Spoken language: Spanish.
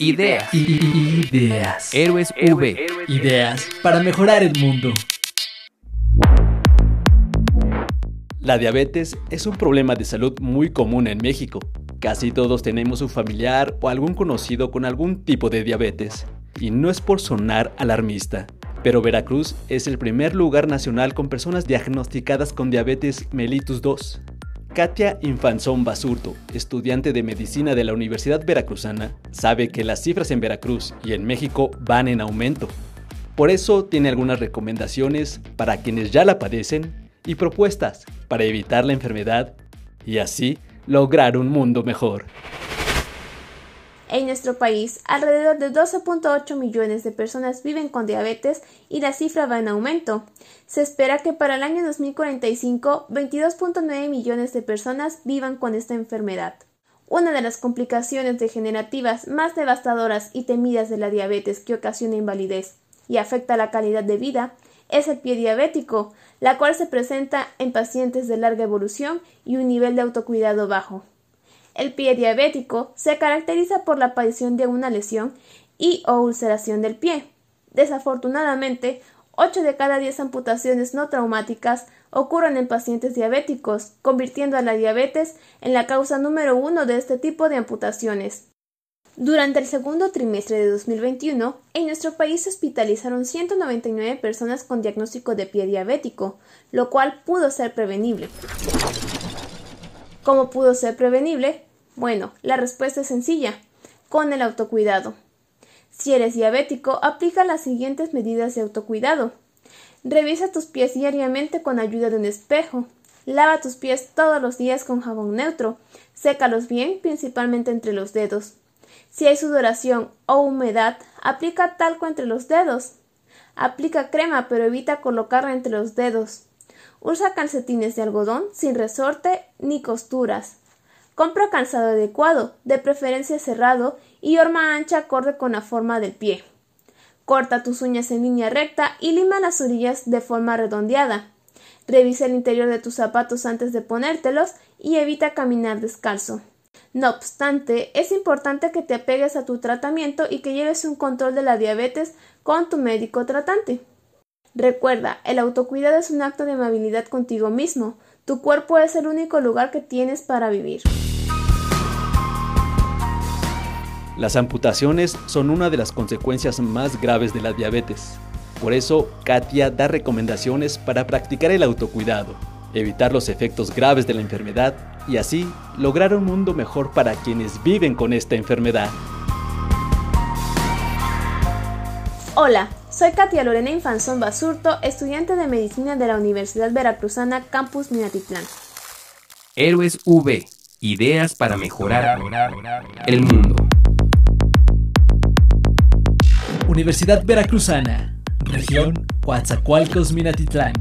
Ideas. Ideas. Héroes V. Ideas para mejorar el mundo. La diabetes es un problema de salud muy común en México. Casi todos tenemos un familiar o algún conocido con algún tipo de diabetes. Y no es por sonar alarmista, pero Veracruz es el primer lugar nacional con personas diagnosticadas con diabetes mellitus 2. Katia Infanzón Basurto, estudiante de medicina de la Universidad Veracruzana, sabe que las cifras en Veracruz y en México van en aumento. Por eso tiene algunas recomendaciones para quienes ya la padecen y propuestas para evitar la enfermedad y así lograr un mundo mejor. En nuestro país, alrededor de 12.8 millones de personas viven con diabetes y la cifra va en aumento. Se espera que para el año 2045, 22.9 millones de personas vivan con esta enfermedad. Una de las complicaciones degenerativas más devastadoras y temidas de la diabetes que ocasiona invalidez y afecta la calidad de vida es el pie diabético, la cual se presenta en pacientes de larga evolución y un nivel de autocuidado bajo. El pie diabético se caracteriza por la aparición de una lesión y o ulceración del pie. Desafortunadamente, 8 de cada 10 amputaciones no traumáticas ocurren en pacientes diabéticos, convirtiendo a la diabetes en la causa número uno de este tipo de amputaciones. Durante el segundo trimestre de 2021, en nuestro país se hospitalizaron 199 personas con diagnóstico de pie diabético, lo cual pudo ser prevenible. ¿Cómo pudo ser prevenible? Bueno, la respuesta es sencilla, con el autocuidado. Si eres diabético, aplica las siguientes medidas de autocuidado. Revisa tus pies diariamente con ayuda de un espejo. Lava tus pies todos los días con jabón neutro. Sécalos bien, principalmente entre los dedos. Si hay sudoración o humedad, aplica talco entre los dedos. Aplica crema, pero evita colocarla entre los dedos. Usa calcetines de algodón sin resorte ni costuras. Compra calzado adecuado, de preferencia cerrado, y horma ancha acorde con la forma del pie. Corta tus uñas en línea recta y lima las orillas de forma redondeada. Revisa el interior de tus zapatos antes de ponértelos y evita caminar descalzo. No obstante, es importante que te apegues a tu tratamiento y que lleves un control de la diabetes con tu médico tratante. Recuerda, el autocuidado es un acto de amabilidad contigo mismo. Tu cuerpo es el único lugar que tienes para vivir. Las amputaciones son una de las consecuencias más graves de la diabetes. Por eso, Katia da recomendaciones para practicar el autocuidado, evitar los efectos graves de la enfermedad y así lograr un mundo mejor para quienes viven con esta enfermedad. Hola, soy Katia Lorena Infanzón Basurto, estudiante de medicina de la Universidad Veracruzana Campus Minatitlán. Héroes V. Ideas para mejorar el mundo. Universidad Veracruzana, región Coatzacoalcos Minatitlán.